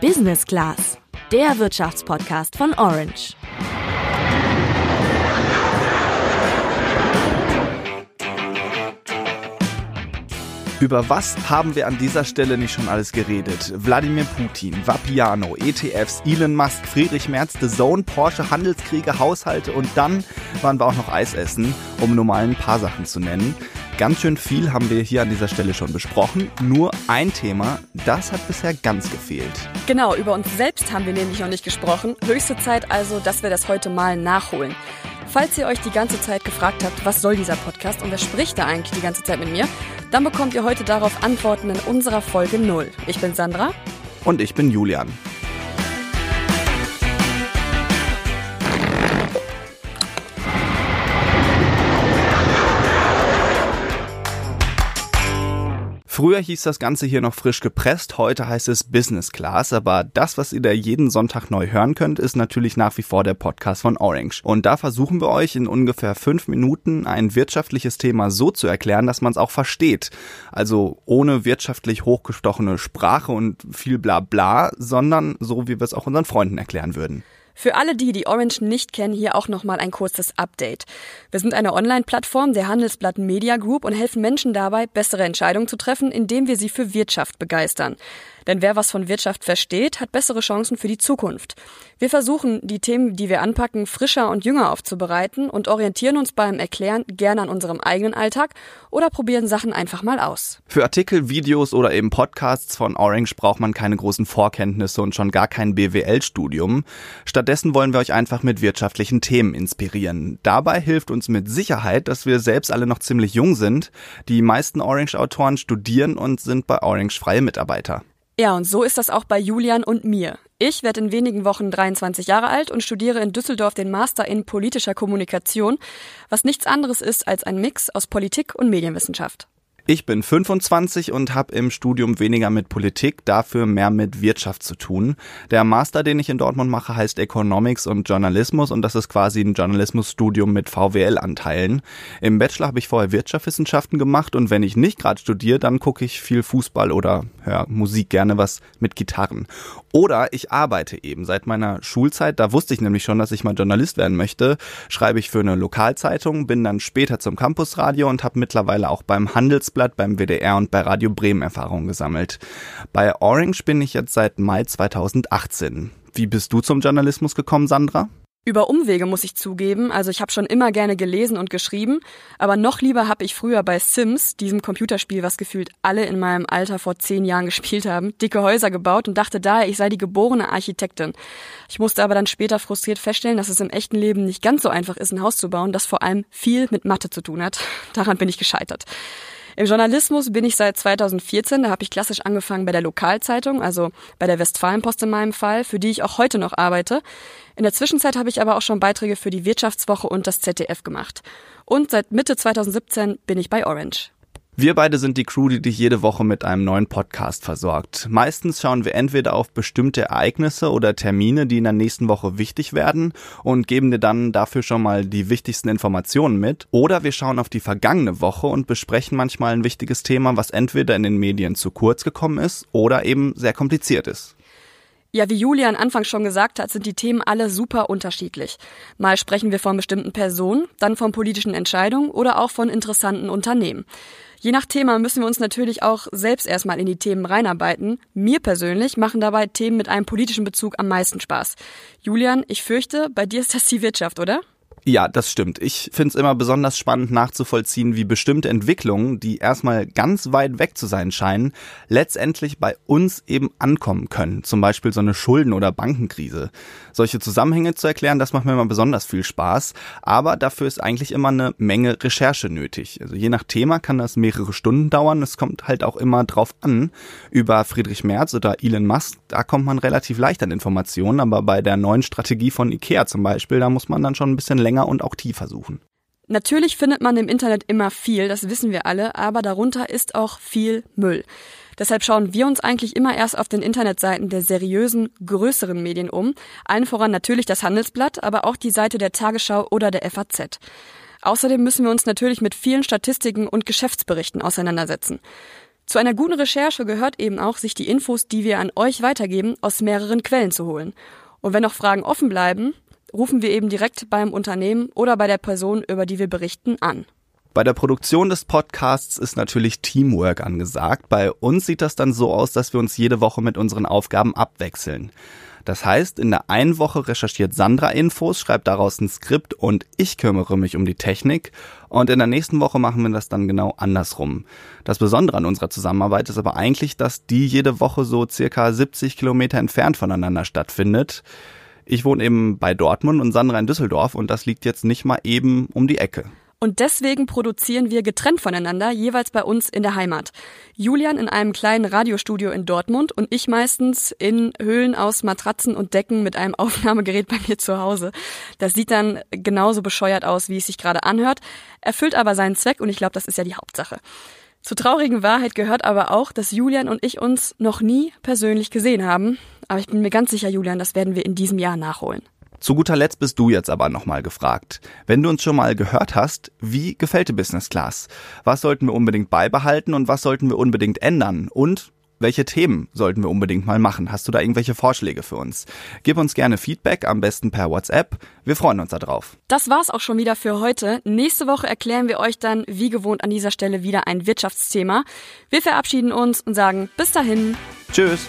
Business Class, der Wirtschaftspodcast von Orange. Über was haben wir an dieser Stelle nicht schon alles geredet? Wladimir Putin, Vapiano, ETFs, Elon Musk, Friedrich Merz, The Zone, Porsche, Handelskriege, Haushalte und dann waren wir auch noch Eis essen, um nur mal ein paar Sachen zu nennen. Ganz schön viel haben wir hier an dieser Stelle schon besprochen. Nur ein Thema, das hat bisher ganz gefehlt. Genau, über uns selbst haben wir nämlich noch nicht gesprochen. Höchste Zeit also, dass wir das heute mal nachholen. Falls ihr euch die ganze Zeit gefragt habt, was soll dieser Podcast und wer spricht da eigentlich die ganze Zeit mit mir, dann bekommt ihr heute darauf Antworten in unserer Folge 0. Ich bin Sandra. Und ich bin Julian. Früher hieß das Ganze hier noch frisch gepresst, heute heißt es Business Class, aber das, was ihr da jeden Sonntag neu hören könnt, ist natürlich nach wie vor der Podcast von Orange. Und da versuchen wir euch in ungefähr fünf Minuten ein wirtschaftliches Thema so zu erklären, dass man es auch versteht. Also ohne wirtschaftlich hochgestochene Sprache und viel bla bla, sondern so, wie wir es auch unseren Freunden erklären würden. Für alle die, die Orange nicht kennen, hier auch nochmal ein kurzes Update. Wir sind eine Online-Plattform der Handelsblatt Media Group und helfen Menschen dabei, bessere Entscheidungen zu treffen, indem wir sie für Wirtschaft begeistern. Denn wer was von Wirtschaft versteht, hat bessere Chancen für die Zukunft. Wir versuchen, die Themen, die wir anpacken, frischer und jünger aufzubereiten und orientieren uns beim Erklären gerne an unserem eigenen Alltag oder probieren Sachen einfach mal aus. Für Artikel, Videos oder eben Podcasts von Orange braucht man keine großen Vorkenntnisse und schon gar kein BWL-Studium. Stattdessen wollen wir euch einfach mit wirtschaftlichen Themen inspirieren. Dabei hilft uns mit Sicherheit, dass wir selbst alle noch ziemlich jung sind. Die meisten Orange-Autoren studieren und sind bei Orange freie Mitarbeiter. Ja, und so ist das auch bei Julian und mir. Ich werde in wenigen Wochen 23 Jahre alt und studiere in Düsseldorf den Master in politischer Kommunikation, was nichts anderes ist als ein Mix aus Politik und Medienwissenschaft. Ich bin 25 und habe im Studium weniger mit Politik, dafür mehr mit Wirtschaft zu tun. Der Master, den ich in Dortmund mache, heißt Economics und Journalismus und das ist quasi ein Journalismusstudium mit VWL-Anteilen. Im Bachelor habe ich vorher Wirtschaftswissenschaften gemacht und wenn ich nicht gerade studiere, dann gucke ich viel Fußball oder höre Musik gerne was mit Gitarren. Oder ich arbeite eben. Seit meiner Schulzeit, da wusste ich nämlich schon, dass ich mal Journalist werden möchte, schreibe ich für eine Lokalzeitung, bin dann später zum Campusradio und habe mittlerweile auch beim Handelsblatt, beim WDR und bei Radio Bremen Erfahrungen gesammelt. Bei Orange bin ich jetzt seit Mai 2018. Wie bist du zum Journalismus gekommen, Sandra? Über Umwege muss ich zugeben, also ich habe schon immer gerne gelesen und geschrieben, aber noch lieber habe ich früher bei Sims, diesem Computerspiel, was gefühlt alle in meinem Alter vor zehn Jahren gespielt haben, dicke Häuser gebaut und dachte daher, ich sei die geborene Architektin. Ich musste aber dann später frustriert feststellen, dass es im echten Leben nicht ganz so einfach ist, ein Haus zu bauen, das vor allem viel mit Mathe zu tun hat. Daran bin ich gescheitert. Im Journalismus bin ich seit 2014, da habe ich klassisch angefangen bei der Lokalzeitung, also bei der Westfalenpost in meinem Fall, für die ich auch heute noch arbeite. In der Zwischenzeit habe ich aber auch schon Beiträge für die Wirtschaftswoche und das ZDF gemacht. Und seit Mitte 2017 bin ich bei Orange. Wir beide sind die Crew, die dich jede Woche mit einem neuen Podcast versorgt. Meistens schauen wir entweder auf bestimmte Ereignisse oder Termine, die in der nächsten Woche wichtig werden und geben dir dann dafür schon mal die wichtigsten Informationen mit. Oder wir schauen auf die vergangene Woche und besprechen manchmal ein wichtiges Thema, was entweder in den Medien zu kurz gekommen ist oder eben sehr kompliziert ist. Ja, wie Julian Anfang schon gesagt hat, sind die Themen alle super unterschiedlich. Mal sprechen wir von bestimmten Personen, dann von politischen Entscheidungen oder auch von interessanten Unternehmen. Je nach Thema müssen wir uns natürlich auch selbst erstmal in die Themen reinarbeiten. Mir persönlich machen dabei Themen mit einem politischen Bezug am meisten Spaß. Julian, ich fürchte, bei dir ist das die Wirtschaft, oder? Ja, das stimmt. Ich finde es immer besonders spannend nachzuvollziehen, wie bestimmte Entwicklungen, die erstmal ganz weit weg zu sein scheinen, letztendlich bei uns eben ankommen können. Zum Beispiel so eine Schulden- oder Bankenkrise. Solche Zusammenhänge zu erklären, das macht mir immer besonders viel Spaß. Aber dafür ist eigentlich immer eine Menge Recherche nötig. Also je nach Thema kann das mehrere Stunden dauern. Es kommt halt auch immer drauf an. Über Friedrich Merz oder Elon Musk, da kommt man relativ leicht an Informationen. Aber bei der neuen Strategie von Ikea zum Beispiel, da muss man dann schon ein bisschen länger und auch tiefer suchen. Natürlich findet man im Internet immer viel, das wissen wir alle, aber darunter ist auch viel Müll. Deshalb schauen wir uns eigentlich immer erst auf den Internetseiten der seriösen, größeren Medien um. Allen voran natürlich das Handelsblatt, aber auch die Seite der Tagesschau oder der FAZ. Außerdem müssen wir uns natürlich mit vielen Statistiken und Geschäftsberichten auseinandersetzen. Zu einer guten Recherche gehört eben auch, sich die Infos, die wir an euch weitergeben, aus mehreren Quellen zu holen. Und wenn noch Fragen offen bleiben, rufen wir eben direkt beim Unternehmen oder bei der Person, über die wir berichten, an. Bei der Produktion des Podcasts ist natürlich Teamwork angesagt. Bei uns sieht das dann so aus, dass wir uns jede Woche mit unseren Aufgaben abwechseln. Das heißt, in der einen Woche recherchiert Sandra Infos, schreibt daraus ein Skript und ich kümmere mich um die Technik. Und in der nächsten Woche machen wir das dann genau andersrum. Das Besondere an unserer Zusammenarbeit ist aber eigentlich, dass die jede Woche so circa 70 Kilometer entfernt voneinander stattfindet. Ich wohne eben bei Dortmund und Sandra in Düsseldorf und das liegt jetzt nicht mal eben um die Ecke. Und deswegen produzieren wir getrennt voneinander, jeweils bei uns in der Heimat. Julian in einem kleinen Radiostudio in Dortmund und ich meistens in Höhlen aus Matratzen und Decken mit einem Aufnahmegerät bei mir zu Hause. Das sieht dann genauso bescheuert aus, wie es sich gerade anhört, erfüllt aber seinen Zweck und ich glaube, das ist ja die Hauptsache. Zur traurigen Wahrheit gehört aber auch, dass Julian und ich uns noch nie persönlich gesehen haben. Aber ich bin mir ganz sicher, Julian, das werden wir in diesem Jahr nachholen. Zu guter Letzt bist du jetzt aber nochmal gefragt. Wenn du uns schon mal gehört hast, wie gefällt dir Business Class? Was sollten wir unbedingt beibehalten und was sollten wir unbedingt ändern? Und welche Themen sollten wir unbedingt mal machen? Hast du da irgendwelche Vorschläge für uns? Gib uns gerne Feedback, am besten per WhatsApp. Wir freuen uns darauf. Das war's auch schon wieder für heute. Nächste Woche erklären wir euch dann, wie gewohnt an dieser Stelle, wieder ein Wirtschaftsthema. Wir verabschieden uns und sagen bis dahin. Tschüss.